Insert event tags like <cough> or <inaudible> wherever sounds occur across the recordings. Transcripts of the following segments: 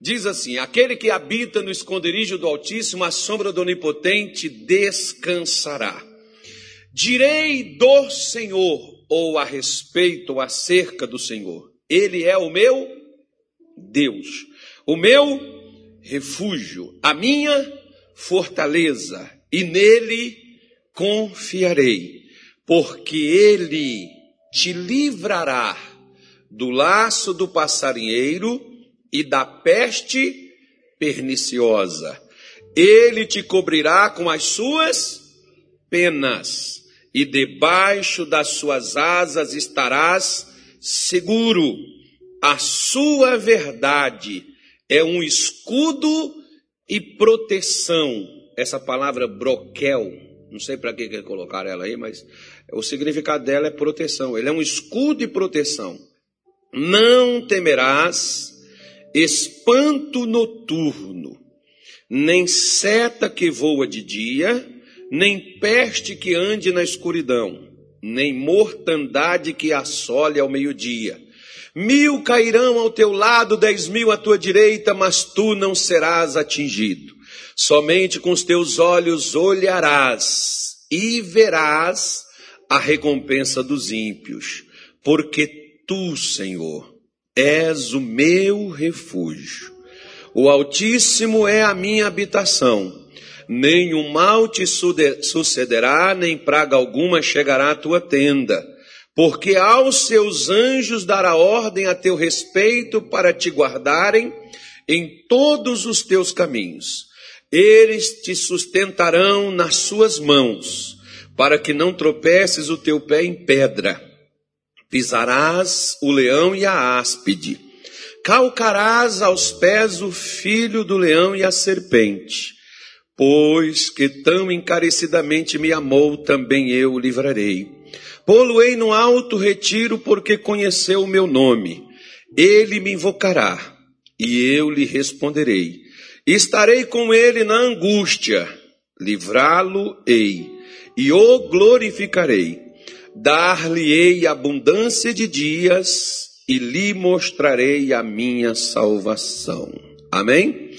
Diz assim: Aquele que habita no esconderijo do Altíssimo, a sombra do Onipotente descansará. Direi do Senhor, ou a respeito, ou acerca do Senhor: Ele é o meu Deus, o meu refúgio, a minha fortaleza, e nele confiarei, porque ele te livrará do laço do passarinheiro e da peste perniciosa. Ele te cobrirá com as suas penas, e debaixo das suas asas estarás seguro. A sua verdade é um escudo e proteção. Essa palavra broquel, não sei para que, colocaram ela aí, mas o significado dela é proteção. Ele é um escudo e proteção. Não temerás espanto noturno, nem seta que voa de dia, nem peste que ande na escuridão, nem mortandade que assole ao meio-dia. Mil cairão ao teu lado, dez mil à tua direita, mas tu não serás atingido. Somente com os teus olhos olharás e verás a recompensa dos ímpios, porque tu, Senhor, és o meu refúgio. O Altíssimo é a minha habitação. Nenhum mal te sucederá, nem praga alguma chegará à tua tenda, porque aos seus anjos dará ordem a teu respeito para te guardarem em todos os teus caminhos. Eles te sustentarão nas suas mãos, para que não tropeces o teu pé em pedra. Pisarás o leão e a áspide, calcarás aos pés o filho do leão e a serpente. Pois que tão encarecidamente me amou, também eu o livrarei. Poluei no alto retiro, porque conheceu o meu nome. Ele me invocará, e eu lhe responderei. Estarei com ele na angústia, livrá-lo-ei, e o glorificarei dar-lhe-ei abundância de dias e lhe mostrarei a minha salvação. Amém?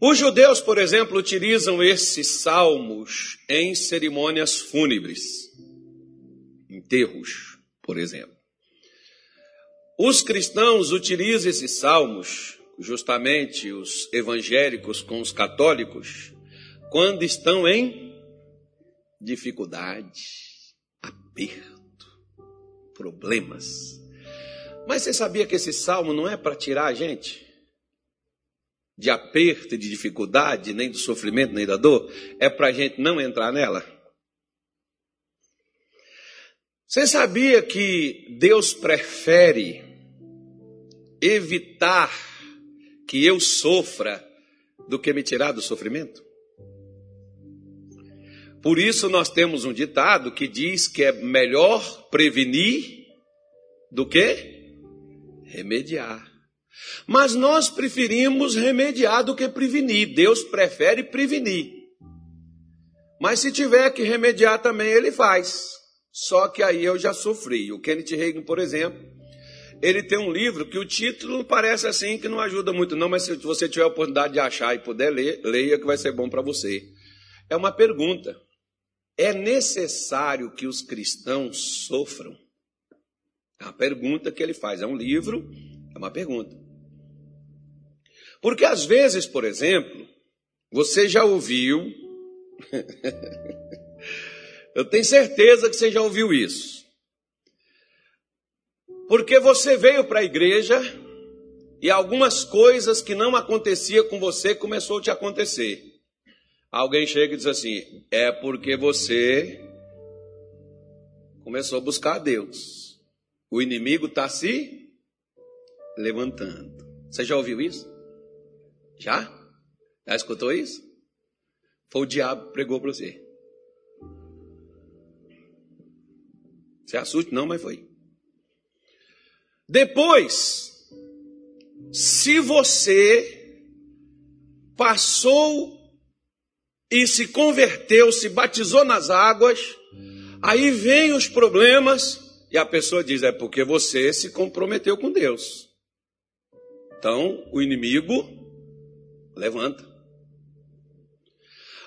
Os judeus, por exemplo, utilizam esses salmos em cerimônias fúnebres, enterros, por exemplo. Os cristãos utilizam esses salmos, justamente os evangélicos com os católicos, quando estão em dificuldade aperto, problemas. Mas você sabia que esse salmo não é para tirar a gente de aperto de dificuldade, nem do sofrimento, nem da dor? É para a gente não entrar nela? Você sabia que Deus prefere evitar que eu sofra do que me tirar do sofrimento? Por isso nós temos um ditado que diz que é melhor prevenir do que remediar. Mas nós preferimos remediar do que prevenir. Deus prefere prevenir. Mas se tiver que remediar também, ele faz. Só que aí eu já sofri. O Kenneth Reagan, por exemplo, ele tem um livro que o título parece assim que não ajuda muito não, mas se você tiver a oportunidade de achar e puder ler, leia que vai ser bom para você. É uma pergunta. É necessário que os cristãos sofram? É uma pergunta que ele faz. É um livro, é uma pergunta. Porque às vezes, por exemplo, você já ouviu. <laughs> Eu tenho certeza que você já ouviu isso. Porque você veio para a igreja e algumas coisas que não acontecia com você começou a te acontecer. Alguém chega e diz assim: é porque você começou a buscar a Deus. O inimigo está se levantando. Você já ouviu isso? Já? Já escutou isso? Foi o diabo que pregou para você. Você assuste, não, mas foi. Depois, se você passou e se converteu, se batizou nas águas, aí vem os problemas e a pessoa diz: é porque você se comprometeu com Deus. Então, o inimigo levanta.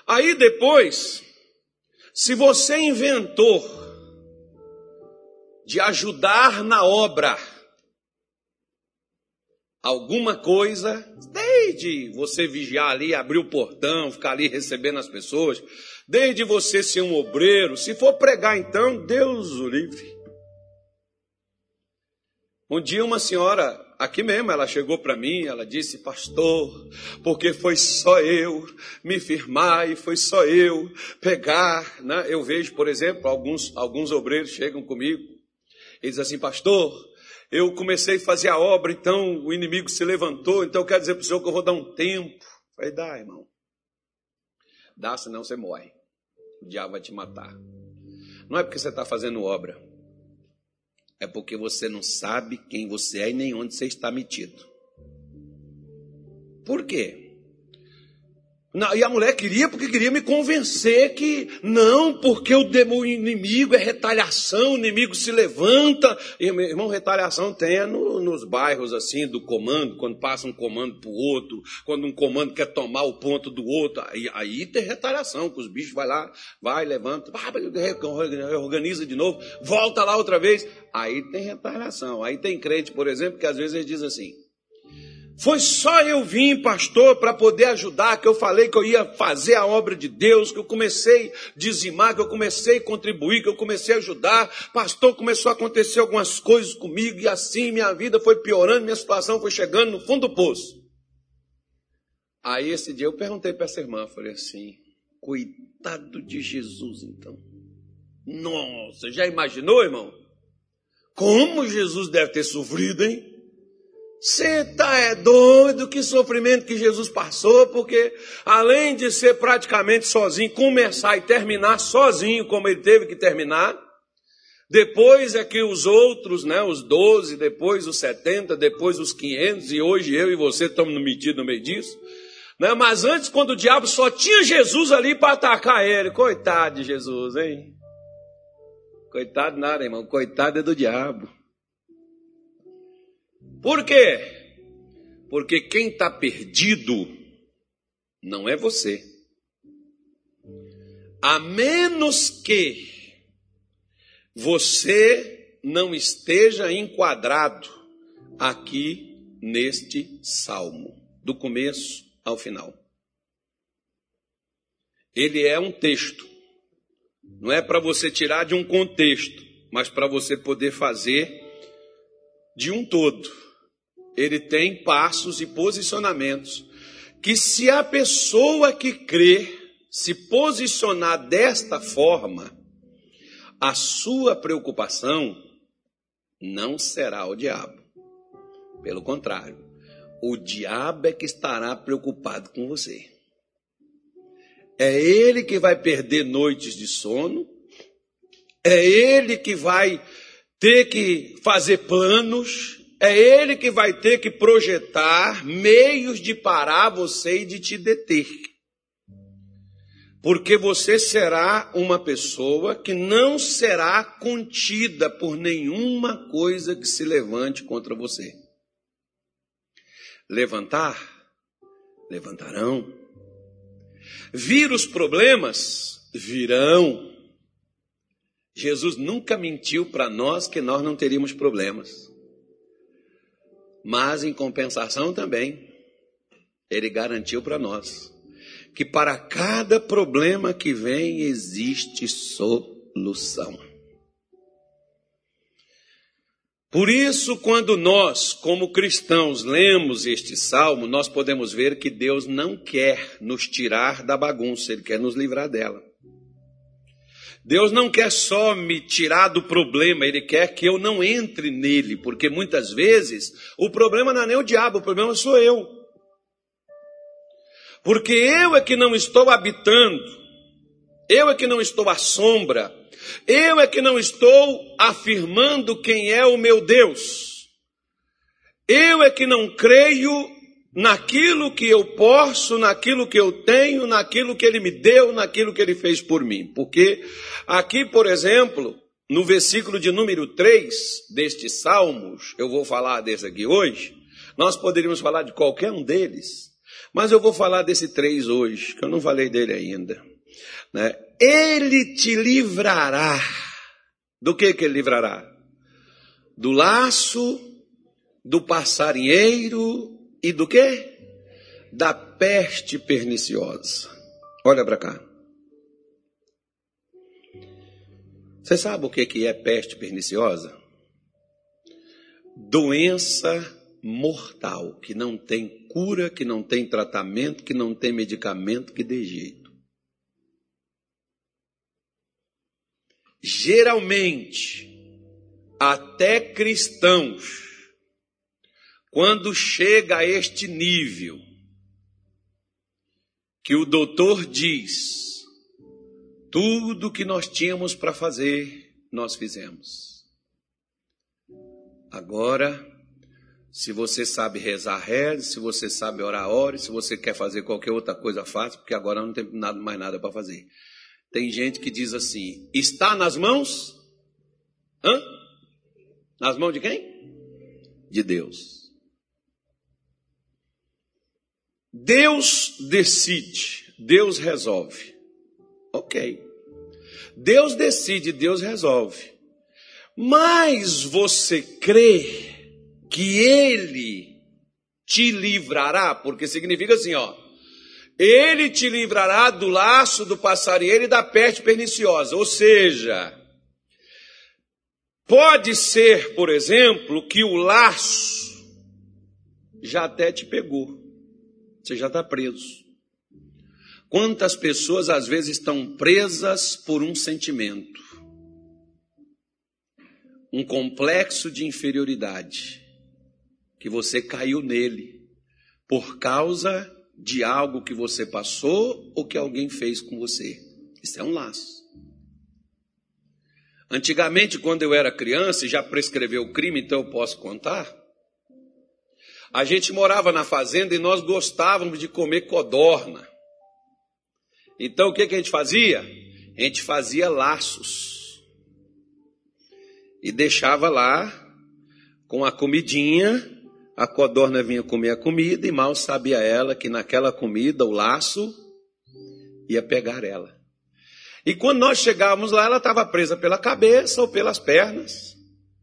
Aí depois, se você inventou de ajudar na obra alguma coisa, desde você vigiar ali, abrir o portão, ficar ali recebendo as pessoas, desde você ser um obreiro, se for pregar então, Deus o livre. Um dia uma senhora, aqui mesmo, ela chegou para mim, ela disse, pastor, porque foi só eu me firmar e foi só eu pegar, né? Eu vejo, por exemplo, alguns, alguns obreiros chegam comigo e dizem assim, pastor, eu comecei a fazer a obra, então o inimigo se levantou, então eu quero dizer para o senhor que eu vou dar um tempo. Falei, dá, irmão. Dá, senão você morre. O diabo vai te matar. Não é porque você está fazendo obra é porque você não sabe quem você é e nem onde você está metido. Por quê? E a mulher queria porque queria me convencer que não, porque o, o inimigo é retaliação, o inimigo se levanta. Irmão, retaliação tem no, nos bairros assim do comando, quando passa um comando para o outro, quando um comando quer tomar o ponto do outro, aí, aí tem retaliação, que os bichos vai lá, vai, levanta, organiza de novo, volta lá outra vez. Aí tem retaliação. Aí tem crente, por exemplo, que às vezes diz assim, foi só eu vir, pastor, para poder ajudar, que eu falei que eu ia fazer a obra de Deus, que eu comecei a dizimar, que eu comecei a contribuir, que eu comecei a ajudar. Pastor, começou a acontecer algumas coisas comigo e assim minha vida foi piorando, minha situação foi chegando no fundo do poço. Aí esse dia eu perguntei para essa irmã, falei assim: coitado de Jesus então. Nossa, já imaginou, irmão? Como Jesus deve ter sofrido, hein? Você tá é doido, que sofrimento que Jesus passou, porque além de ser praticamente sozinho, começar e terminar sozinho, como ele teve que terminar, depois é que os outros, né, os 12, depois os 70, depois os 500, e hoje eu e você estamos metidos no meio disso. Né? Mas antes, quando o diabo só tinha Jesus ali para atacar ele, coitado de Jesus, hein? Coitado nada, irmão, coitado é do diabo. Por quê? Porque quem está perdido não é você. A menos que você não esteja enquadrado aqui neste salmo, do começo ao final. Ele é um texto, não é para você tirar de um contexto, mas para você poder fazer de um todo ele tem passos e posicionamentos que, se a pessoa que crê se posicionar desta forma, a sua preocupação não será o diabo. Pelo contrário, o diabo é que estará preocupado com você. É ele que vai perder noites de sono, é ele que vai ter que fazer planos, é ele que vai ter que projetar meios de parar você e de te deter. Porque você será uma pessoa que não será contida por nenhuma coisa que se levante contra você. Levantar, levantarão. Vir os problemas, virão. Jesus nunca mentiu para nós que nós não teríamos problemas. Mas, em compensação também, ele garantiu para nós que para cada problema que vem existe solução. Por isso, quando nós, como cristãos, lemos este salmo, nós podemos ver que Deus não quer nos tirar da bagunça, Ele quer nos livrar dela. Deus não quer só me tirar do problema, Ele quer que eu não entre nele, porque muitas vezes o problema não é nem o diabo, o problema sou eu. Porque eu é que não estou habitando, eu é que não estou à sombra, eu é que não estou afirmando quem é o meu Deus. Eu é que não creio naquilo que eu posso, naquilo que eu tenho, naquilo que ele me deu, naquilo que ele fez por mim. Porque aqui, por exemplo, no versículo de número 3 deste Salmos, eu vou falar desse aqui hoje, Nós poderíamos falar de qualquer um deles, mas eu vou falar desse três hoje, que eu não falei dele ainda. Né? Ele te livrará. Do que que ele livrará? Do laço, do passarinheiro e do que? Da peste perniciosa. Olha para cá. Você sabe o que é peste perniciosa? Doença mortal, que não tem cura, que não tem tratamento, que não tem medicamento que dê jeito. Geralmente, até cristãos, quando chega a este nível, que o doutor diz, tudo que nós tínhamos para fazer, nós fizemos. Agora, se você sabe rezar, reze. Se você sabe orar, ore. Se você quer fazer qualquer outra coisa, faça, porque agora não tem nada, mais nada para fazer. Tem gente que diz assim: está nas mãos? Hã? Nas mãos de quem? De Deus. Deus decide, Deus resolve. Ok. Deus decide, Deus resolve. Mas você crê que Ele te livrará? Porque significa assim, ó. Ele te livrará do laço do passarinheiro e da peste perniciosa. Ou seja, pode ser, por exemplo, que o laço já até te pegou. Você já está preso. Quantas pessoas às vezes estão presas por um sentimento, um complexo de inferioridade, que você caiu nele por causa de algo que você passou ou que alguém fez com você. Isso é um laço. Antigamente, quando eu era criança e já prescreveu o crime, então eu posso contar. A gente morava na fazenda e nós gostávamos de comer codorna. Então o que, que a gente fazia? A gente fazia laços e deixava lá com a comidinha. A codorna vinha comer a comida e mal sabia ela que naquela comida o laço ia pegar ela. E quando nós chegávamos lá, ela estava presa pela cabeça ou pelas pernas,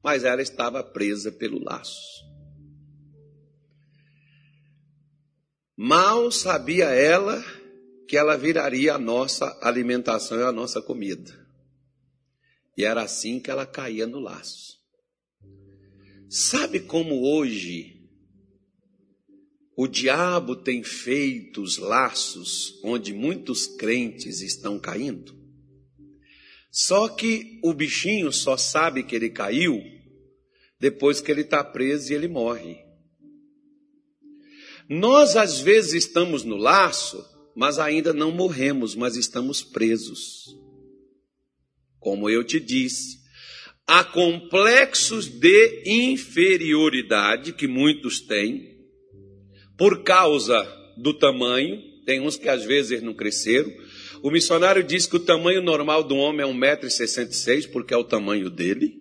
mas ela estava presa pelo laço. Mal sabia ela que ela viraria a nossa alimentação e a nossa comida. E era assim que ela caía no laço. Sabe como hoje o diabo tem feito os laços onde muitos crentes estão caindo? Só que o bichinho só sabe que ele caiu depois que ele está preso e ele morre. Nós às vezes estamos no laço mas ainda não morremos, mas estamos presos. Como eu te disse, há complexos de inferioridade que muitos têm, por causa do tamanho, tem uns que às vezes não cresceram. O missionário diz que o tamanho normal do homem é 1,66m, porque é o tamanho dele.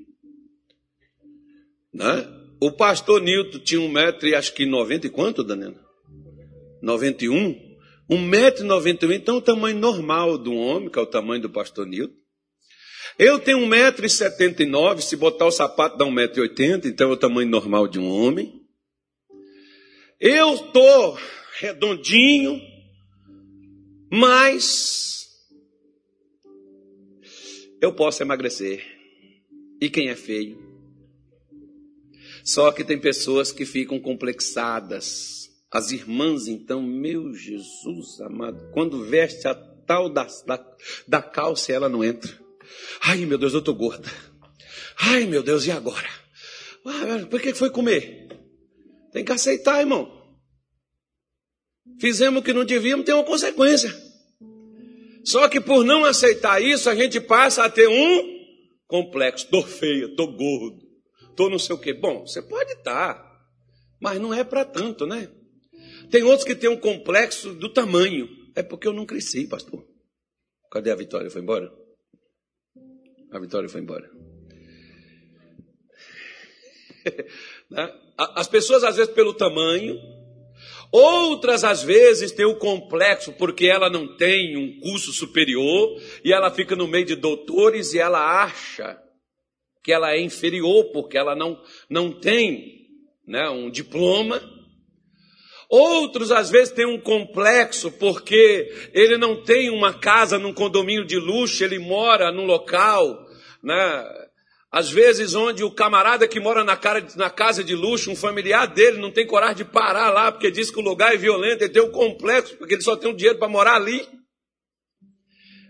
Né? O pastor Nilton tinha 1,90m e acho que 90 e quanto, Daniela? 91? 1,91m, então o tamanho normal do homem, que é o tamanho do pastor Nilton. Eu tenho 1,79m, se botar o sapato dá 1,80m, então é o tamanho normal de um homem. Eu estou redondinho, mas eu posso emagrecer. E quem é feio? Só que tem pessoas que ficam complexadas as irmãs, então, meu Jesus amado, quando veste a tal da, da, da calça, ela não entra. Ai, meu Deus, eu tô gorda. Ai, meu Deus, e agora? Ah, por que foi comer? Tem que aceitar, irmão. Fizemos o que não devíamos, tem uma consequência. Só que por não aceitar isso, a gente passa a ter um complexo. Tô feia, tô gordo, tô não sei o quê. Bom, você pode estar, tá, mas não é para tanto, né? Tem outros que têm um complexo do tamanho. É porque eu não cresci, pastor. Cadê a Vitória? Foi embora? A Vitória foi embora. <laughs> Né? As pessoas, às vezes, pelo tamanho, outras, às vezes, têm o complexo porque ela não tem um curso superior e ela fica no meio de doutores e ela acha que ela é inferior porque ela não, não tem né, um diploma. Outros, às vezes, têm um complexo porque ele não tem uma casa num condomínio de luxo, ele mora num local, né, às vezes, onde o camarada que mora na, cara, na, casa de luxo, um familiar dele, não tem coragem de parar lá, porque diz que o lugar é violento, ele tem um complexo, porque ele só tem um dinheiro para morar ali.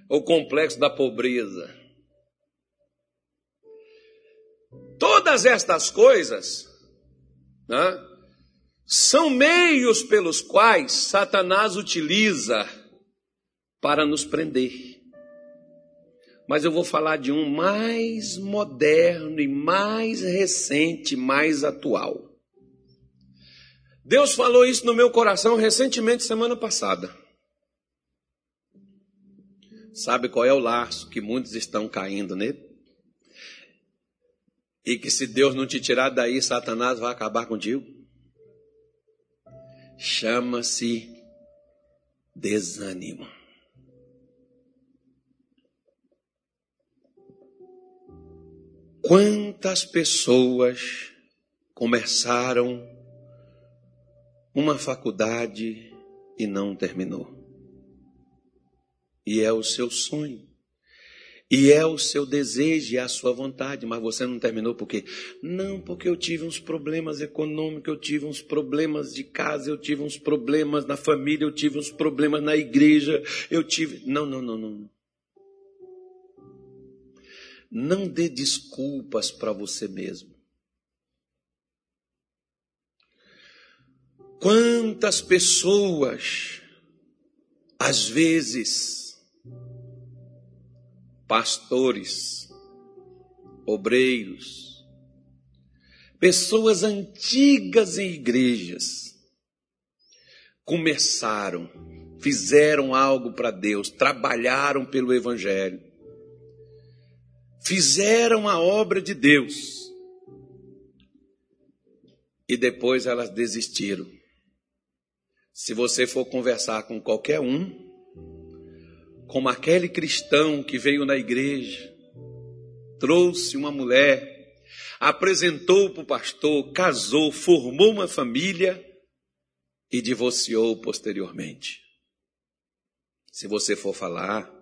O complexo da pobreza. Todas estas coisas né, são meios pelos quais Satanás utiliza para nos prender. Mas eu vou falar de um mais moderno e mais recente, mais atual. Deus falou isso no meu coração recentemente, semana passada. Sabe qual é o laço que muitos estão caindo nele? E que se Deus não te tirar daí, Satanás vai acabar contigo. Chama-se desânimo. Quantas pessoas começaram uma faculdade e não terminou? E é o seu sonho. E é o seu desejo e a sua vontade, mas você não terminou por quê? Não, porque eu tive uns problemas econômicos, eu tive uns problemas de casa, eu tive uns problemas na família, eu tive uns problemas na igreja, eu tive. Não, não, não, não. Não dê desculpas para você mesmo. Quantas pessoas, às vezes, pastores, obreiros, pessoas antigas em igrejas, começaram, fizeram algo para Deus, trabalharam pelo Evangelho, fizeram a obra de Deus, e depois elas desistiram. Se você for conversar com qualquer um, como aquele cristão que veio na igreja, trouxe uma mulher, apresentou para o pastor, casou, formou uma família e divorciou posteriormente. Se você for falar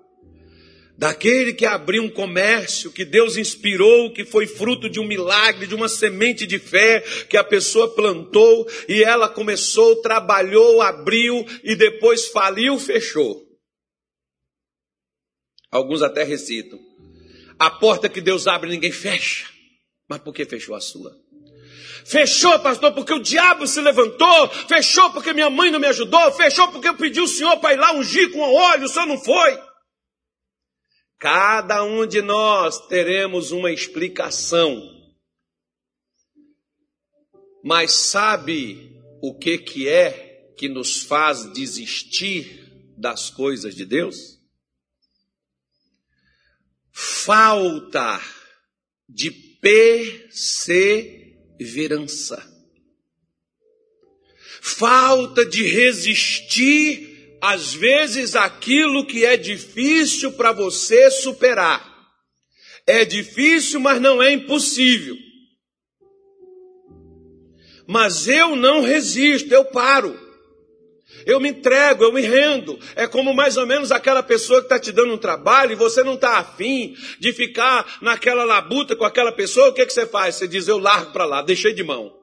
daquele que abriu um comércio que Deus inspirou, que foi fruto de um milagre, de uma semente de fé que a pessoa plantou e ela começou, trabalhou, abriu e depois faliu, fechou. Alguns até recitam. A porta que Deus abre, ninguém fecha. Mas por que fechou a sua? Fechou, pastor, porque o diabo se levantou. Fechou porque minha mãe não me ajudou. Fechou porque eu pedi o senhor para ir lá ungir com óleo, o senhor não foi. Cada um de nós teremos uma explicação. Mas sabe o que que é que nos faz desistir das coisas de Deus? Falta de perseverança, falta de resistir, às vezes, aquilo que é difícil para você superar. É difícil, mas não é impossível. Mas eu não resisto, eu paro. Eu me entrego, eu me rendo. É como mais ou menos aquela pessoa que está te dando um trabalho e você não está afim de ficar naquela labuta com aquela pessoa. O que, que você faz? Você diz, eu largo para lá, deixei de mão.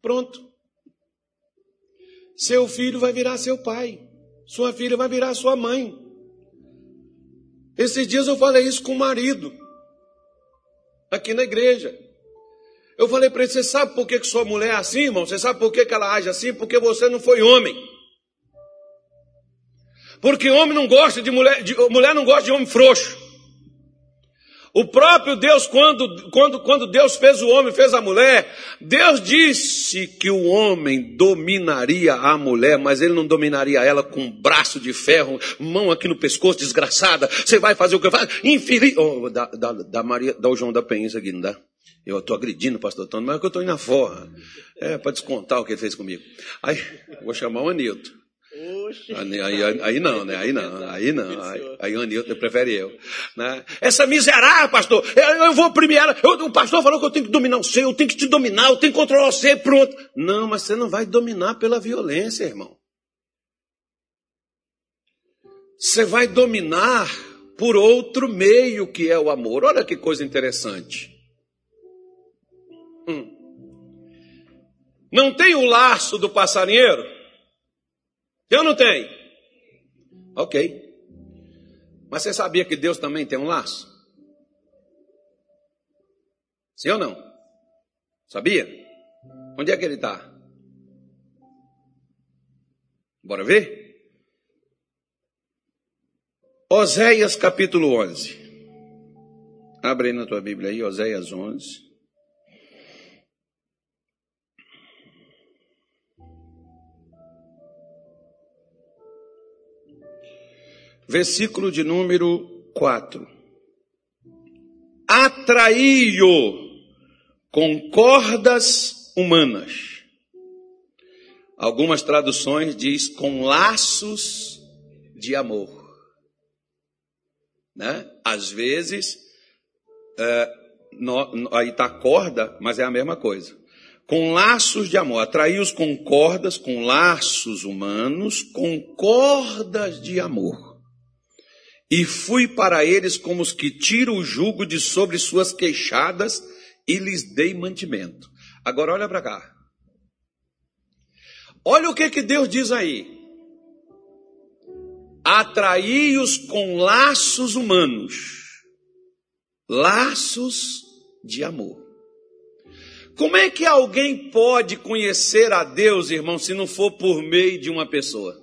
Pronto. Seu filho vai virar seu pai. Sua filha vai virar sua mãe. Esses dias eu falei isso com o marido. Aqui na igreja. Eu falei para ele: Você sabe por que, que sua mulher é assim, irmão? Você sabe por que, que ela age assim? Porque você não foi homem. Porque homem não gosta de mulher, de, mulher não gosta de homem frouxo. O próprio Deus, quando, quando, quando Deus fez o homem, fez a mulher, Deus disse que o homem dominaria a mulher, mas ele não dominaria ela com um braço de ferro, mão aqui no pescoço, desgraçada. Você vai fazer o que eu faço? Infeliz. Oh, da Maria, da o João da Penha, isso aqui, não dá? Eu estou agredindo o pastor Antônio, mas é que eu estou indo na forra. É, para descontar o que ele fez comigo. Aí, vou chamar o Anilton. Aí, aí, aí, não, né? Aí não, aí não. Aí, aí o Anilton prefere eu. Né? Essa miserável, pastor, eu, eu vou premiar. Eu, o pastor falou que eu tenho que dominar o ser, eu tenho que te dominar, eu tenho que controlar você, pronto. Não, mas você não vai dominar pela violência, irmão. Você vai dominar por outro meio que é o amor. Olha que coisa interessante. Hum. Não tem o laço do passarinheiro? Ou não tem? Ok. Mas você sabia que Deus também tem um laço? Sim ou não? Sabia? Onde é que ele está? Bora ver? Oséias capítulo 11. Abre aí na tua Bíblia aí, Oséias 11. Versículo de número 4. Atraí-o com cordas humanas. Algumas traduções diz com laços de amor. Né? Às vezes, é, no, aí está corda, mas é a mesma coisa. Com laços de amor, atraí-os com cordas, com laços humanos, com cordas de amor. E fui para eles como os que tiram o jugo de sobre suas queixadas e lhes dei mantimento. Agora olha para cá. Olha o que, que Deus diz aí atraí-os com laços humanos, laços de amor. Como é que alguém pode conhecer a Deus, irmão, se não for por meio de uma pessoa?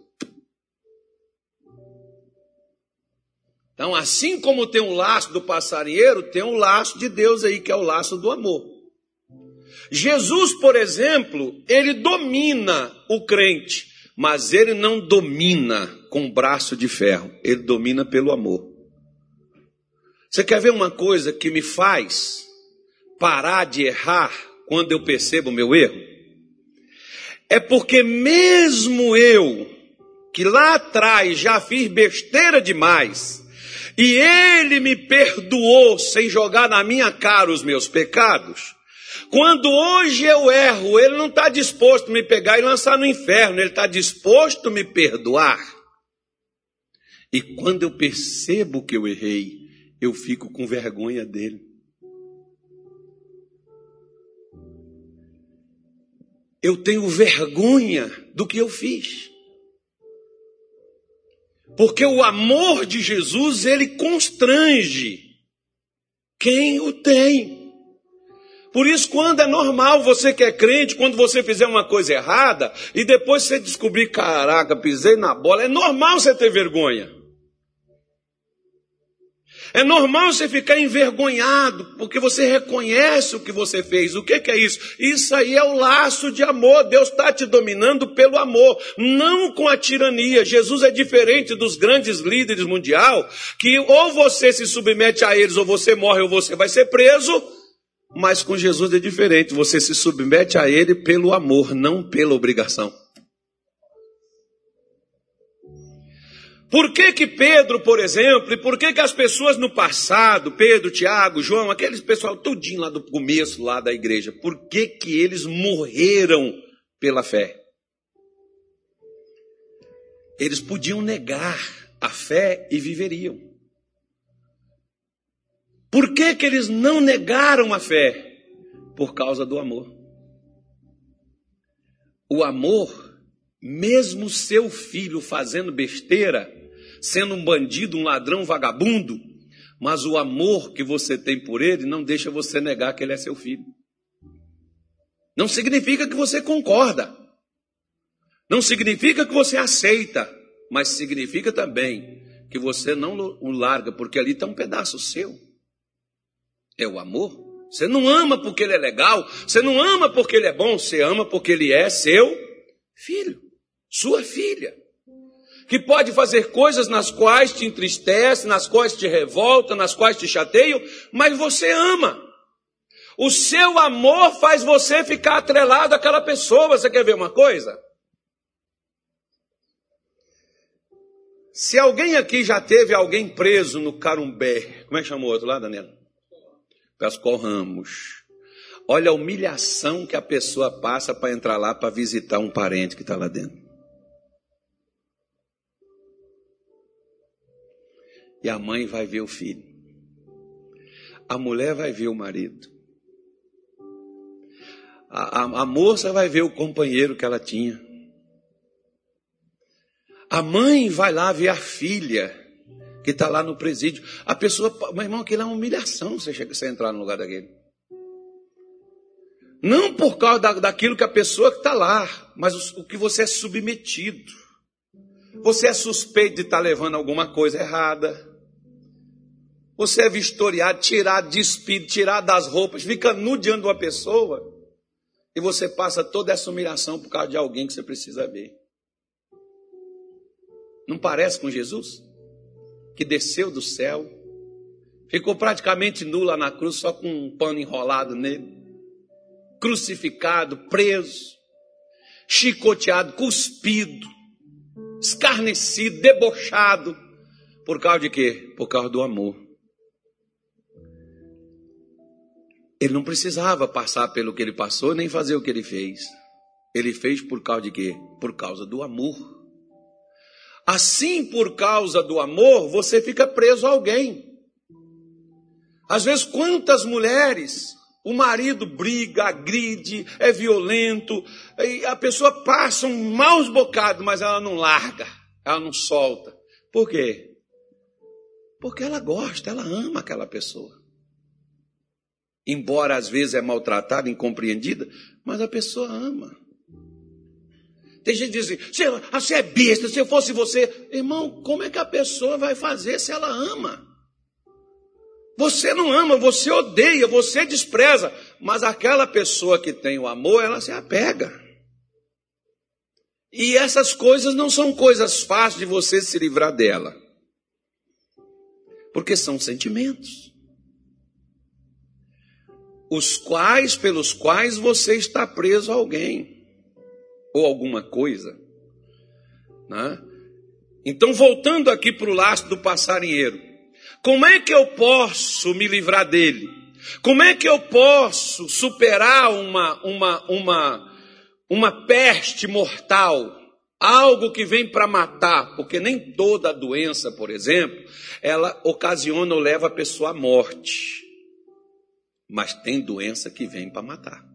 Então, assim como tem um laço do passarinheiro, tem um laço de Deus aí, que é o laço do amor. Jesus, por exemplo, ele domina o crente, mas ele não domina com braço de ferro, ele domina pelo amor. Você quer ver uma coisa que me faz parar de errar quando eu percebo o meu erro? É porque mesmo eu, que lá atrás já fiz besteira demais, e ele me perdoou sem jogar na minha cara os meus pecados, quando hoje eu erro, ele não está disposto a me pegar e lançar no inferno, ele está disposto a me perdoar. E quando eu percebo que eu errei, eu fico com vergonha dele. Eu tenho vergonha do que eu fiz. Porque o amor de Jesus, ele constrange quem o tem. Por isso, quando é normal você que é crente, quando você fizer uma coisa errada e depois você descobrir, caraca, pisei na bola, é normal você ter vergonha. É normal você ficar envergonhado, porque você reconhece o que você fez. O que, que é isso? Isso aí é o laço de amor. Deus está te dominando pelo amor, não com a tirania. Jesus é diferente dos grandes líderes mundial, que ou você se submete a eles, ou você morre, ou você vai ser preso. Mas com Jesus é diferente. Você se submete a ele pelo amor, não pela obrigação. Por que que Pedro, por exemplo, e por que que as pessoas no passado, Pedro, Tiago, João, aqueles pessoal tudinho lá do começo lá da igreja, por que que eles morreram pela fé? Eles podiam negar a fé e viveriam. Por que que eles não negaram a fé? Por causa do amor. O amor, mesmo seu filho fazendo besteira, sendo um bandido, um ladrão, um vagabundo, mas o amor que você tem por ele não deixa você negar que ele é seu filho. Não significa que você concorda. Não significa que você aceita, mas significa também que você não o larga, porque ali está um pedaço seu. É o amor. Você não ama porque ele é legal, você não ama porque ele é bom, você ama porque ele é seu filho, sua filha que pode fazer coisas nas quais te entristece, nas quais te revolta, nas quais te chateiam, mas você ama. O seu amor faz você ficar atrelado àquela pessoa. Você quer ver uma coisa? Se alguém aqui já teve alguém preso no Carumbé, como é que chamou o outro lá, Daniel? Pascoal Ramos. Olha a humilhação que a pessoa passa para entrar lá para visitar um parente que está lá dentro. E a mãe vai ver o filho. A mulher vai ver o marido. A, a, a moça vai ver o companheiro que ela tinha. A mãe vai lá ver a filha que está lá no presídio. A pessoa, meu irmão, aquilo é uma humilhação você, você entrar no lugar daquele. Não por causa da, daquilo que a pessoa está lá, mas o, o, que você é submetido. Você é suspeito de estar tá levando alguma coisa errada. Você é vistoriado, tirado, despido, tirado das roupas, fica nu diante de uma pessoa. E você passa toda essa humilhação por causa de alguém que você precisa ver. Não parece com Jesus? Que desceu do céu, ficou praticamente nu lá na cruz, só com um pano enrolado nele, crucificado, preso, chicoteado, cuspido, escarnecido, debochado. Por causa de quê? Por causa do amor. Ele não precisava passar pelo que ele passou, nem fazer o que ele fez. Ele fez por causa de quê? Por causa do amor. Assim, por causa do amor, você fica preso a alguém. Às vezes, quantas mulheres o marido briga, agride, é violento, e a pessoa passa um maus bocado, mas ela não larga, ela não solta. Por quê? Porque ela gosta, ela ama aquela pessoa. Embora às vezes é maltratada, incompreendida, mas a pessoa ama. Tem gente que diz assim, você é besta, se eu fosse você. Irmão, como é que a pessoa vai fazer se ela ama? Você não ama, você odeia, você despreza. Mas aquela pessoa que tem o amor, ela se apega. E essas coisas não são coisas fáceis de você se livrar dela. Porque são sentimentos. Os quais, pelos quais você está preso a alguém ou alguma coisa. Né? Então, voltando aqui para o laço do passarinheiro, como é que eu posso me livrar dele? Como é que eu posso superar uma, uma, uma, uma peste mortal? Algo que vem para matar, porque nem toda doença, por exemplo, ela ocasiona ou leva a pessoa à morte. Mas tem doença que vem para matar.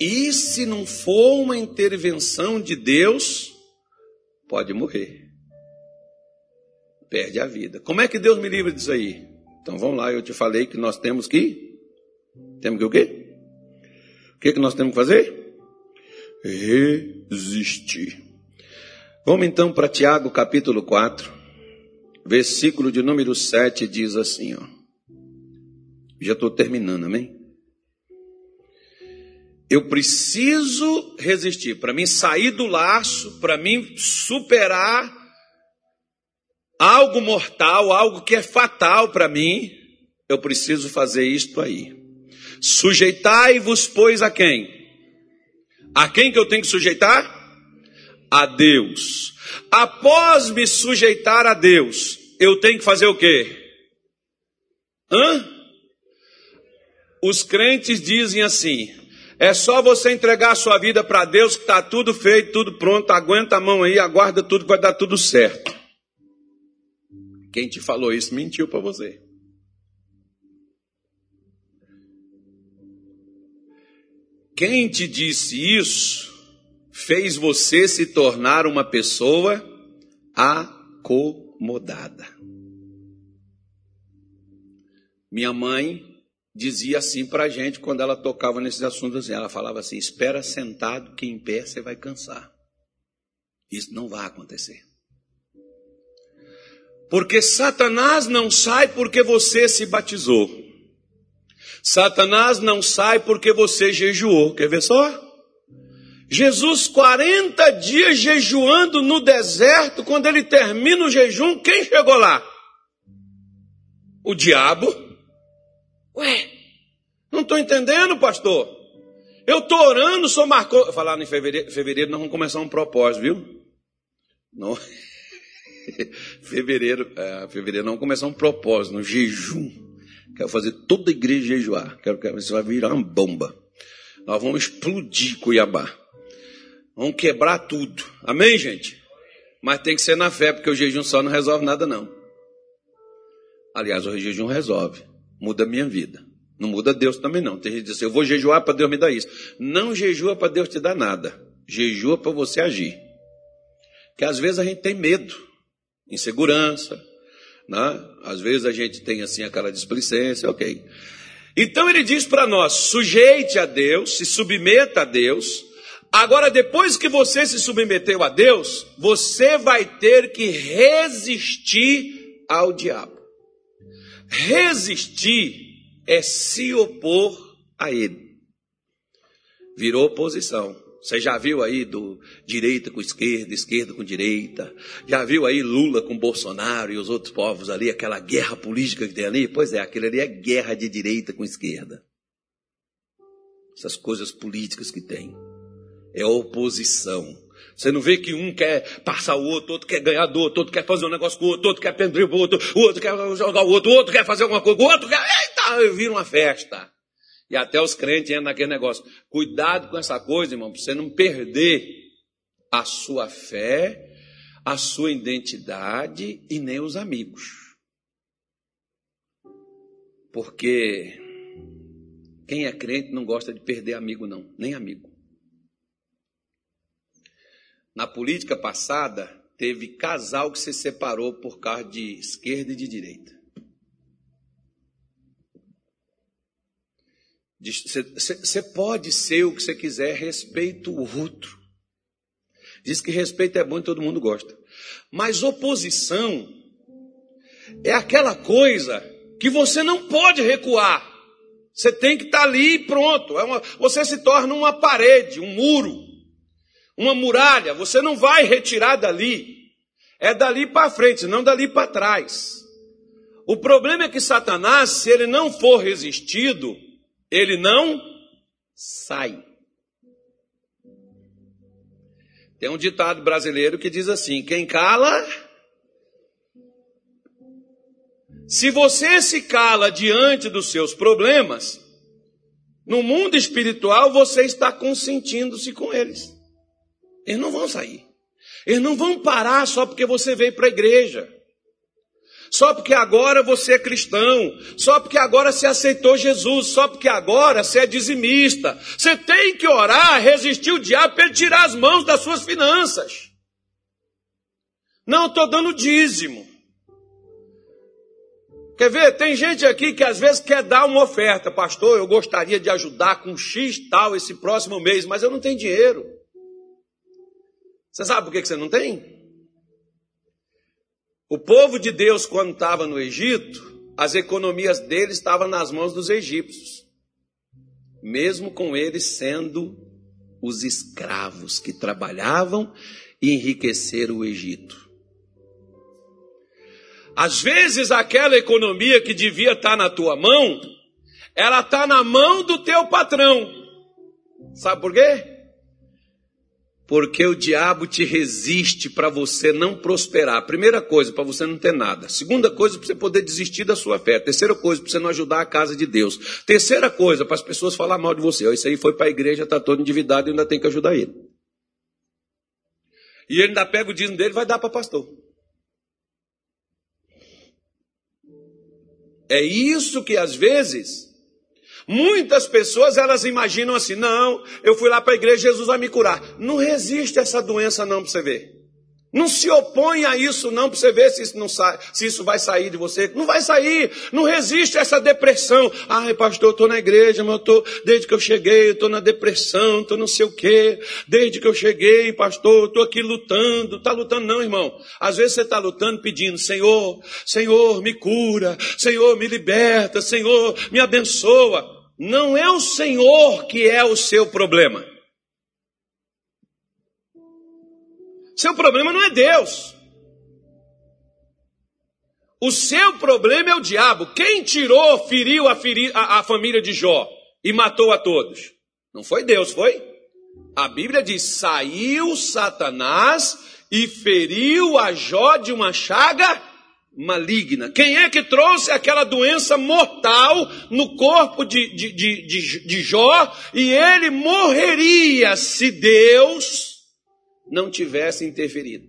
E se não for uma intervenção de Deus, pode morrer. Perde a vida. Como é que Deus me livra disso aí? Então vamos lá, eu te falei que nós temos que. Temos que o quê? O que, que nós temos que fazer? Resistir. Vamos então para Tiago capítulo 4, versículo de número 7 diz assim, ó. Já estou terminando, amém? Eu preciso resistir. Para mim sair do laço, para mim superar algo mortal, algo que é fatal para mim, eu preciso fazer isto aí. Sujeitai-vos, pois, a quem? A quem que eu tenho que sujeitar? A Deus. Após me sujeitar a Deus, eu tenho que fazer o quê? Hã? Os crentes dizem assim: é só você entregar a sua vida para Deus que está tudo feito, tudo pronto, aguenta a mão aí, aguarda tudo que vai dar tudo certo. Quem te falou isso mentiu para você. Quem te disse isso fez você se tornar uma pessoa acomodada. Minha mãe dizia assim para a gente quando ela tocava nesses assuntos. Assim, ela falava assim: espera sentado, que em pé você vai cansar. Isso não vai acontecer. Porque Satanás não sai porque você se batizou. Satanás não sai porque você jejuou. Quer ver só? Jesus, 40 dias jejuando no deserto, quando ele termina o jejum, quem chegou lá? O diabo Ué, não estou entendendo, pastor. Eu estou orando, sou marcou. Falar em fevereiro, fevereiro nós vamos começar um propósito, viu? Não. <laughs> fevereiro, é, fevereiro nós vamos começar um propósito, um jejum. Quero fazer toda a igreja jejuar. Quero que isso vai virar uma bomba. Nós vamos explodir Cuiabá. Vamos quebrar tudo. Amém, gente? Mas tem que ser na fé, porque o jejum só não resolve nada, não. Aliás, o jejum resolve. Muda a minha vida. Não muda Deus também não. Tem gente que diz assim, eu vou jejuar para Deus me dar isso. Não jejua para Deus te dar nada. Jejua para você agir. Que às vezes a gente tem medo, insegurança, né? Às vezes a gente tem assim aquela displicência, ok. Então ele diz para nós: sujeite a Deus, se submeta a Deus. Agora, depois que você se submeteu a Deus, você vai ter que resistir ao diabo. Resistir é se opor a ele. Virou oposição. Você já viu aí do direita com esquerda, esquerda com direita? Já viu aí Lula com Bolsonaro e os outros povos ali, aquela guerra política que tem ali? Pois é, aquilo ali é guerra de direita com esquerda. Essas coisas políticas que tem. É oposição. Você não vê que um quer passar o outro, outro quer ganhar do outro, outro quer fazer um negócio com o outro, outro quer prender o outro, o outro quer jogar o outro, o outro quer fazer alguma coisa, o outro quer. Eita, vira uma festa. E até os crentes entram naquele negócio. Cuidado com essa coisa, irmão, para você não perder a sua fé, a sua identidade e nem os amigos. Porque quem é crente não gosta de perder amigo, não, nem amigo. Na política passada, teve casal que se separou por causa de esquerda e de direita. Você pode ser o que você quiser, respeito o outro. Diz que respeito é bom e todo mundo gosta. Mas oposição é aquela coisa que você não pode recuar. Você tem que estar ali e pronto. É uma, você se torna uma parede, um muro uma muralha, você não vai retirar dali. É dali para frente, não dali para trás. O problema é que Satanás, se ele não for resistido, ele não sai. Tem um ditado brasileiro que diz assim: quem cala. Se você se cala diante dos seus problemas, no mundo espiritual você está consentindo-se com eles. Eles não vão sair. Eles não vão parar só porque você veio para a igreja. Só porque agora você é cristão, só porque agora você aceitou Jesus, só porque agora você é dizimista. Você tem que orar, resistir o diabo para ele tirar as mãos das suas finanças. Não, estou dando dízimo. Quer ver? Tem gente aqui que às vezes quer dar uma oferta. Pastor, eu gostaria de ajudar com X tal esse próximo mês, mas eu não tenho dinheiro. Você sabe por que você não tem? O povo de Deus, quando estava no Egito, as economias deles estavam nas mãos dos egípcios, mesmo com eles sendo os escravos que trabalhavam e enriqueceram o Egito. Às vezes, aquela economia que devia estar na tua mão, ela está na mão do teu patrão. Sabe por quê? Porque o diabo te resiste para você não prosperar. Primeira coisa, para você não ter nada. Segunda coisa, para você poder desistir da sua fé. Terceira coisa, para você não ajudar a casa de Deus. Terceira coisa, para as pessoas falar mal de você. isso aí foi para a igreja, está todo endividado e ainda tem que ajudar ele. E ele ainda pega o dízimo dele e vai dar para pastor. É isso que às vezes Muitas pessoas elas imaginam assim: não, eu fui lá para a igreja, Jesus vai me curar. Não resiste a essa doença, não, para você ver. Não se opõe a isso, não, para você ver se isso, não sai, se isso vai sair de você. Não vai sair. Não resiste a essa depressão. Ai, pastor, eu estou na igreja, mas eu estou, desde que eu cheguei, eu estou na depressão, estou não sei o quê. Desde que eu cheguei, pastor, eu estou aqui lutando. Está lutando, não, irmão. Às vezes você está lutando pedindo, Senhor, Senhor, me cura. Senhor, me liberta. Senhor, me abençoa. Não é o Senhor que é o seu problema. Seu problema não é Deus. O seu problema é o diabo. Quem tirou, feriu a, feri a, a família de Jó e matou a todos? Não foi Deus, foi? A Bíblia diz: saiu Satanás e feriu a Jó de uma chaga maligna. Quem é que trouxe aquela doença mortal no corpo de, de, de, de, de Jó? E ele morreria se Deus não tivesse interferido.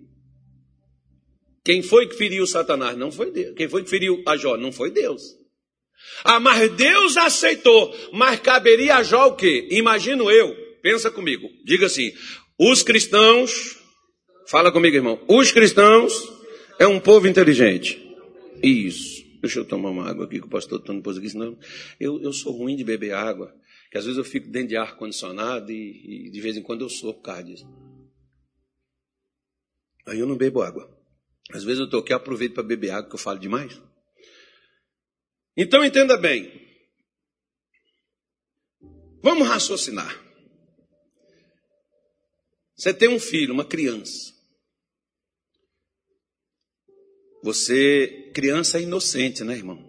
Quem foi que feriu Satanás? Não foi Deus. Quem foi que feriu a Jó? Não foi Deus. Ah, mas Deus aceitou. Mas caberia a Jó o quê? Imagino eu. Pensa comigo. Diga assim: os cristãos. Fala comigo, irmão. Os cristãos é um povo inteligente. Isso. Deixa eu tomar uma água aqui que o pastor Tony pôs aqui, senão eu, eu sou ruim de beber água. Que às vezes eu fico dentro de ar-condicionado e, e de vez em quando eu sou por causa disso. Aí eu não bebo água. Às vezes eu estou aqui, aproveito para beber água, que eu falo demais. Então entenda bem. Vamos raciocinar. Você tem um filho, uma criança. Você, criança é inocente, né, irmão?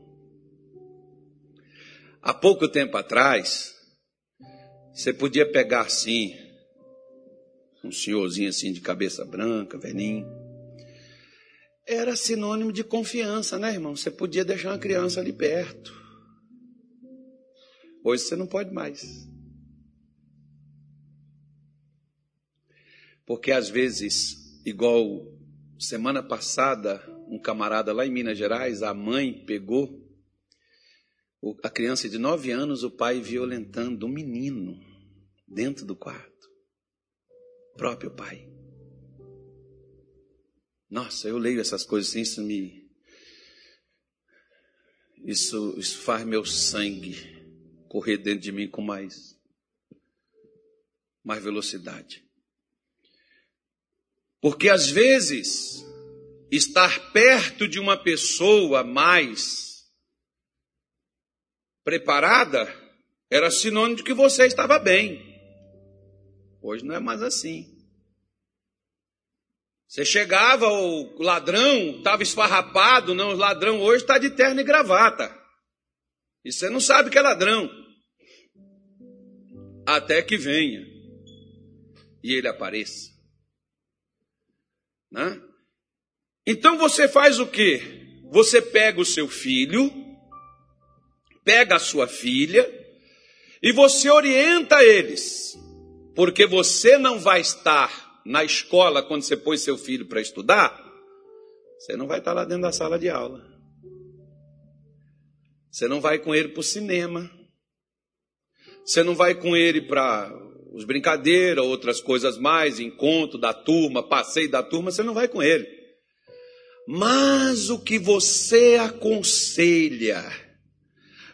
Há pouco tempo atrás, você podia pegar assim, um senhorzinho assim de cabeça branca, velhinho, era sinônimo de confiança, né, irmão? Você podia deixar uma criança ali perto. Hoje você não pode mais. Porque às vezes, igual semana passada, um camarada lá em Minas Gerais, a mãe pegou a criança de nove anos, o pai violentando um menino dentro do quarto. O próprio pai. Nossa, eu leio essas coisas assim, isso me. Isso, isso faz meu sangue correr dentro de mim com mais, mais velocidade. Porque às vezes, estar perto de uma pessoa mais preparada era sinônimo de que você estava bem. Hoje não é mais assim. Você chegava, o ladrão estava esfarrapado, não, o ladrão hoje está de terno e gravata. E você não sabe que é ladrão. Até que venha e ele apareça. Né? Então você faz o que? Você pega o seu filho, pega a sua filha e você orienta eles, porque você não vai estar na escola, quando você põe seu filho para estudar, você não vai estar lá dentro da sala de aula. Você não vai com ele para o cinema. Você não vai com ele para os brincadeiras, outras coisas mais, encontro da turma, passeio da turma, você não vai com ele. Mas o que você aconselha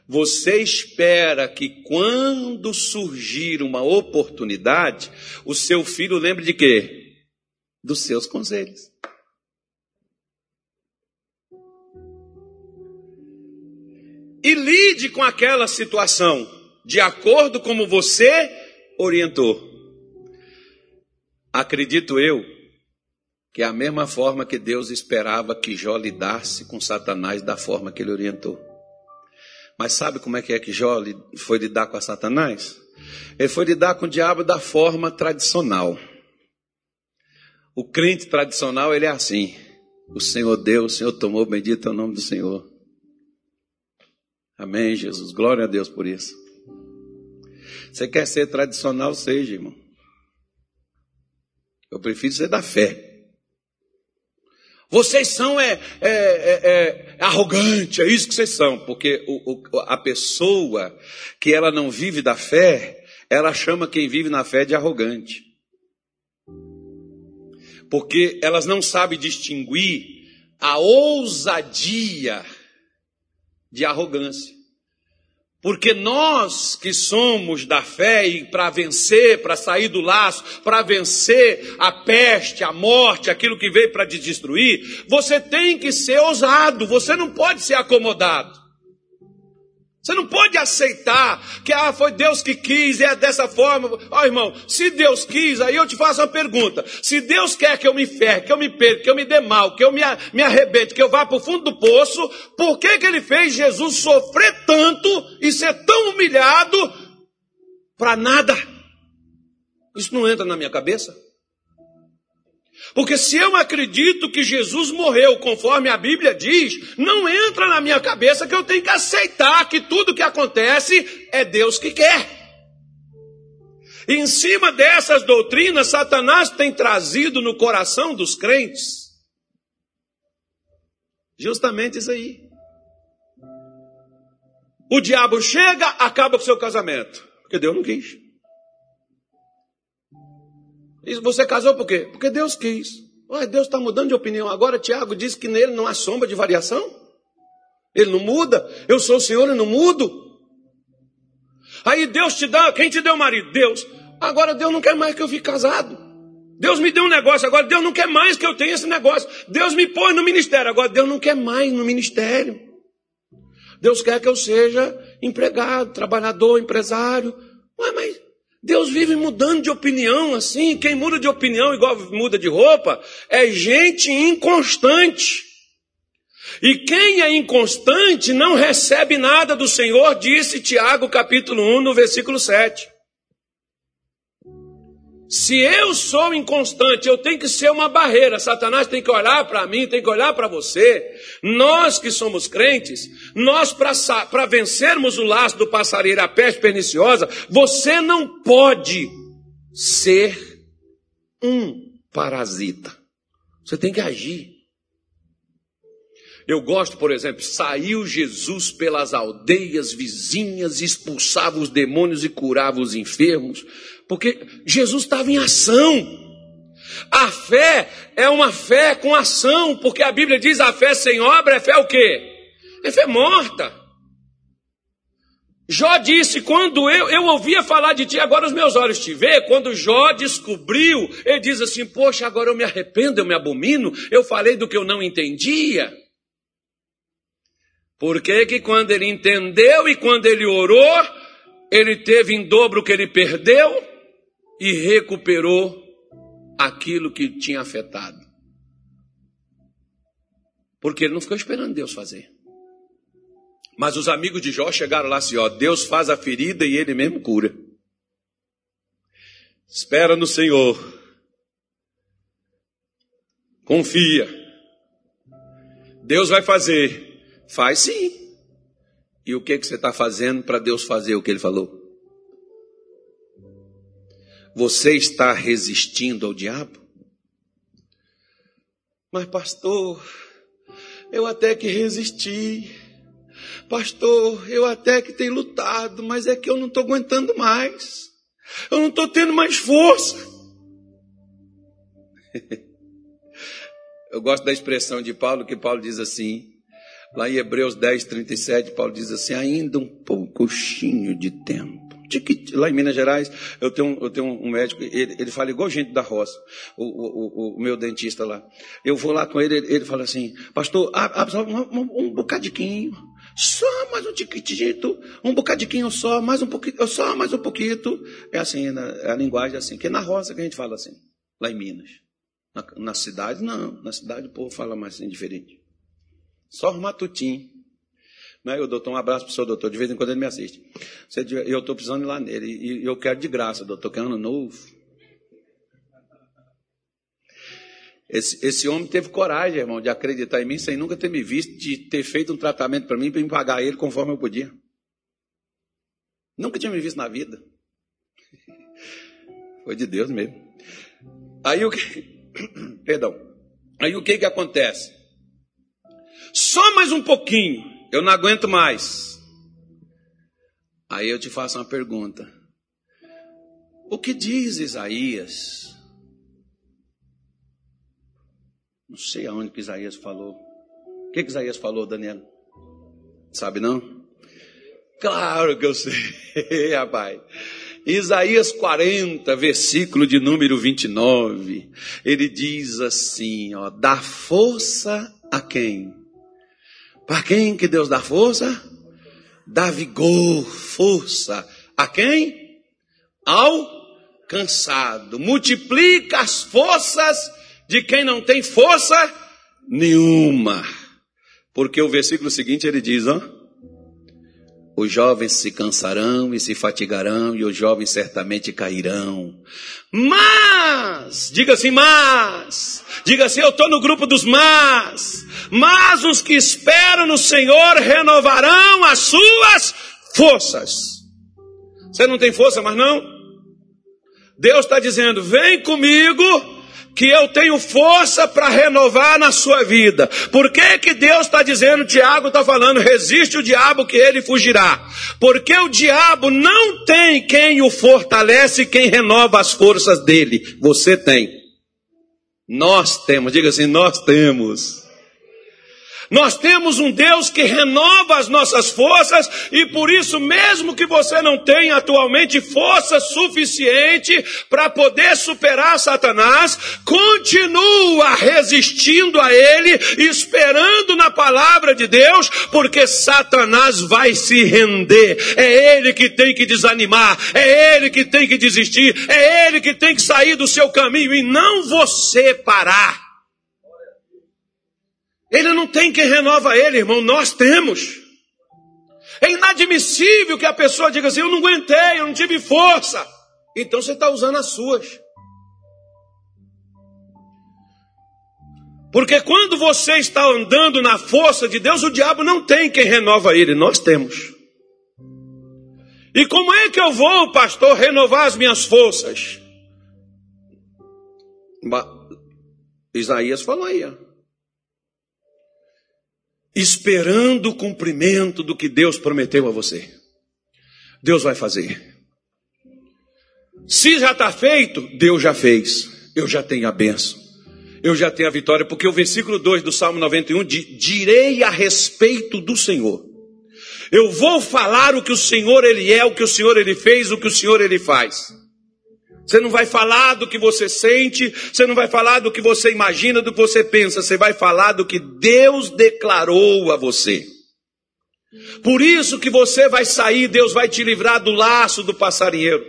você espera que quando surgir uma oportunidade, o seu filho lembre de quê? Dos seus conselhos. E lide com aquela situação de acordo como você orientou. Acredito eu que é a mesma forma que Deus esperava que Jó lidasse com Satanás da forma que ele orientou. Mas sabe como é que é que Jó foi lidar com Satanás? Ele foi lidar com o diabo da forma tradicional. O crente tradicional, ele é assim. O Senhor deu, o Senhor tomou, bendito é o nome do Senhor. Amém, Jesus. Glória a Deus por isso. Você quer ser tradicional, seja, irmão. Eu prefiro ser da fé. Vocês são é, é, é, é arrogante, é isso que vocês são, porque o, o, a pessoa que ela não vive da fé, ela chama quem vive na fé de arrogante. Porque elas não sabem distinguir a ousadia de arrogância. Porque nós que somos da fé e para vencer, para sair do laço, para vencer a peste, a morte, aquilo que veio para te destruir, você tem que ser ousado, você não pode ser acomodado. Você não pode aceitar que ah, foi Deus que quis, é dessa forma. Ó oh, irmão, se Deus quis, aí eu te faço uma pergunta. Se Deus quer que eu me ferre, que eu me perca, que eu me dê mal, que eu me, me arrebente, que eu vá para o fundo do poço, por que, que ele fez Jesus sofrer tanto e ser tão humilhado para nada? Isso não entra na minha cabeça. Porque se eu acredito que Jesus morreu conforme a Bíblia diz, não entra na minha cabeça que eu tenho que aceitar que tudo que acontece é Deus que quer. Em cima dessas doutrinas, Satanás tem trazido no coração dos crentes justamente isso aí. O diabo chega, acaba com o seu casamento, porque Deus não quis. Você casou por quê? Porque Deus quis. Ué, Deus está mudando de opinião. Agora Tiago diz que nele não há sombra de variação. Ele não muda. Eu sou o Senhor e não mudo. Aí Deus te dá, quem te deu marido? Deus. Agora Deus não quer mais que eu fique casado. Deus me deu um negócio, agora Deus não quer mais que eu tenha esse negócio. Deus me põe no ministério, agora Deus não quer mais no ministério. Deus quer que eu seja empregado, trabalhador, empresário. Ué, mas Deus vive mudando de opinião assim. Quem muda de opinião igual muda de roupa é gente inconstante. E quem é inconstante não recebe nada do Senhor, disse Tiago capítulo 1, no versículo 7. Se eu sou inconstante, eu tenho que ser uma barreira. Satanás tem que olhar para mim, tem que olhar para você. Nós que somos crentes, nós para vencermos o laço do passarinho, a peste perniciosa, você não pode ser um parasita. Você tem que agir. Eu gosto, por exemplo, saiu Jesus pelas aldeias vizinhas, expulsava os demônios e curava os enfermos. Porque Jesus estava em ação. A fé é uma fé com ação, porque a Bíblia diz a fé sem obra é fé o quê? É fé morta. Jó disse, quando eu, eu ouvia falar de ti, agora os meus olhos te vê, quando Jó descobriu, ele diz assim, poxa, agora eu me arrependo, eu me abomino, eu falei do que eu não entendia. Por que que quando ele entendeu e quando ele orou, ele teve em dobro o que ele perdeu? e recuperou aquilo que tinha afetado. Porque ele não ficou esperando Deus fazer. Mas os amigos de Jó chegaram lá assim: ó, Deus faz a ferida e ele mesmo cura. Espera no Senhor. Confia. Deus vai fazer. Faz sim. E o que, que você está fazendo para Deus fazer o que ele falou? Você está resistindo ao diabo? Mas, pastor, eu até que resisti. Pastor, eu até que tenho lutado, mas é que eu não estou aguentando mais. Eu não estou tendo mais força. <laughs> eu gosto da expressão de Paulo, que Paulo diz assim, lá em Hebreus 10, 37, Paulo diz assim, ainda um pouquinho de tempo lá em Minas Gerais, eu tenho, eu tenho um médico, ele, ele fala igual gente da roça, o, o, o, meu dentista lá. Eu vou lá com ele, ele, ele fala assim, pastor, absorve um, um, um bocadinho, só mais um tiquitito, um bocadinho só, mais um pouquinho, só mais um pouquinho. É assim, é a linguagem é assim, que é na roça que a gente fala assim, lá em Minas. Na, na cidade, não. Na cidade o povo fala mais assim, diferente. Só um matutinho. Né? Eu, doutor, um abraço para o senhor, doutor. De vez em quando ele me assiste. Eu estou precisando ir lá nele. E eu quero de graça, doutor, que é ano novo. Esse, esse homem teve coragem, irmão, de acreditar em mim sem nunca ter me visto, de ter feito um tratamento para mim, para me pagar ele conforme eu podia. Nunca tinha me visto na vida. <laughs> Foi de Deus mesmo. Aí o que. <coughs> Perdão. Aí o que que acontece? Só mais um pouquinho. Eu não aguento mais. Aí eu te faço uma pergunta. O que diz Isaías? Não sei aonde que Isaías falou. O que, que Isaías falou, Daniel? Sabe não? Claro que eu sei, <laughs> rapaz. Isaías 40, versículo de número 29, ele diz assim, ó, dá força a quem? Para quem que Deus dá força? dá vigor, força. A quem? Ao cansado. Multiplica as forças de quem não tem força nenhuma. Porque o versículo seguinte ele diz, ó. Os jovens se cansarão e se fatigarão, e os jovens certamente cairão. Mas, diga assim, mas, diga assim, eu estou no grupo dos mas, mas os que esperam no Senhor renovarão as suas forças. Você não tem força mais não? Deus está dizendo, vem comigo, que eu tenho força para renovar na sua vida. Por que que Deus está dizendo, Tiago está falando, resiste o diabo que ele fugirá? Porque o diabo não tem quem o fortalece, quem renova as forças dele. Você tem. Nós temos, diga assim, nós temos. Nós temos um Deus que renova as nossas forças e por isso, mesmo que você não tenha atualmente força suficiente para poder superar Satanás, continua resistindo a ele, esperando na palavra de Deus, porque Satanás vai se render. É ele que tem que desanimar, é ele que tem que desistir, é ele que tem que sair do seu caminho e não você parar. Ele não tem quem renova ele, irmão, nós temos. É inadmissível que a pessoa diga assim: eu não aguentei, eu não tive força. Então você está usando as suas. Porque quando você está andando na força de Deus, o diabo não tem quem renova ele, nós temos. E como é que eu vou, pastor, renovar as minhas forças? Isaías falou aí, ó esperando o cumprimento do que Deus prometeu a você. Deus vai fazer. Se já está feito, Deus já fez. Eu já tenho a benção. Eu já tenho a vitória, porque o versículo 2 do Salmo 91 diz: Direi a respeito do Senhor. Eu vou falar o que o Senhor ele é, o que o Senhor ele fez, o que o Senhor ele faz. Você não vai falar do que você sente, você não vai falar do que você imagina, do que você pensa, você vai falar do que Deus declarou a você. Por isso que você vai sair, Deus vai te livrar do laço do passarinheiro,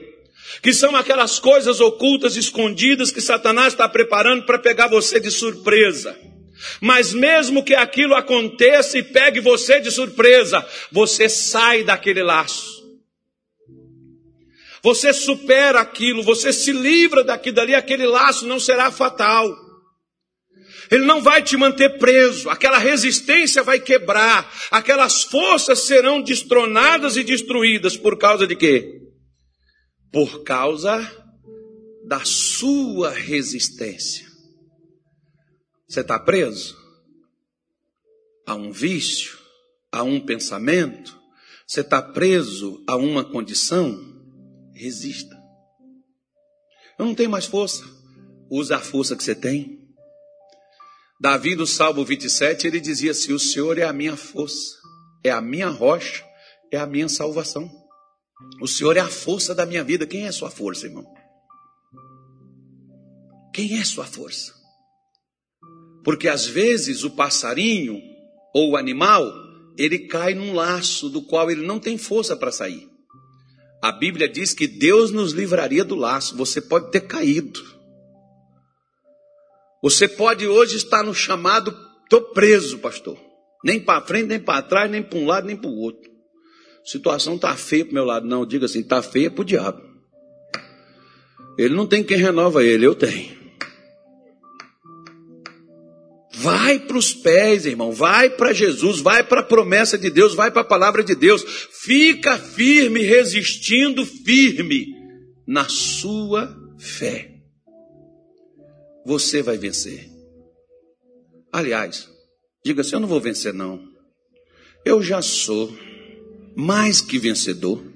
que são aquelas coisas ocultas, escondidas que Satanás está preparando para pegar você de surpresa. Mas mesmo que aquilo aconteça e pegue você de surpresa, você sai daquele laço. Você supera aquilo, você se livra daquilo dali, aquele laço não será fatal. Ele não vai te manter preso, aquela resistência vai quebrar, aquelas forças serão destronadas e destruídas por causa de quê? Por causa da sua resistência. Você está preso a um vício, a um pensamento, você está preso a uma condição resista. Eu não tenho mais força. Usa a força que você tem. Davi, no Salmo 27, ele dizia assim: O Senhor é a minha força, é a minha rocha, é a minha salvação. O Senhor é a força da minha vida. Quem é a sua força, irmão? Quem é a sua força? Porque às vezes o passarinho ou o animal, ele cai num laço do qual ele não tem força para sair. A Bíblia diz que Deus nos livraria do laço. Você pode ter caído. Você pode hoje estar no chamado, estou preso, pastor. Nem para frente, nem para trás, nem para um lado, nem para o outro. A situação está feia para meu lado. Não, diga assim, está feia para o diabo. Ele não tem quem renova ele, eu tenho. Vai para os pés, irmão. Vai para Jesus, vai para a promessa de Deus, vai para a palavra de Deus. Fica firme, resistindo firme na sua fé. Você vai vencer. Aliás, diga assim: eu não vou vencer, não. Eu já sou mais que vencedor.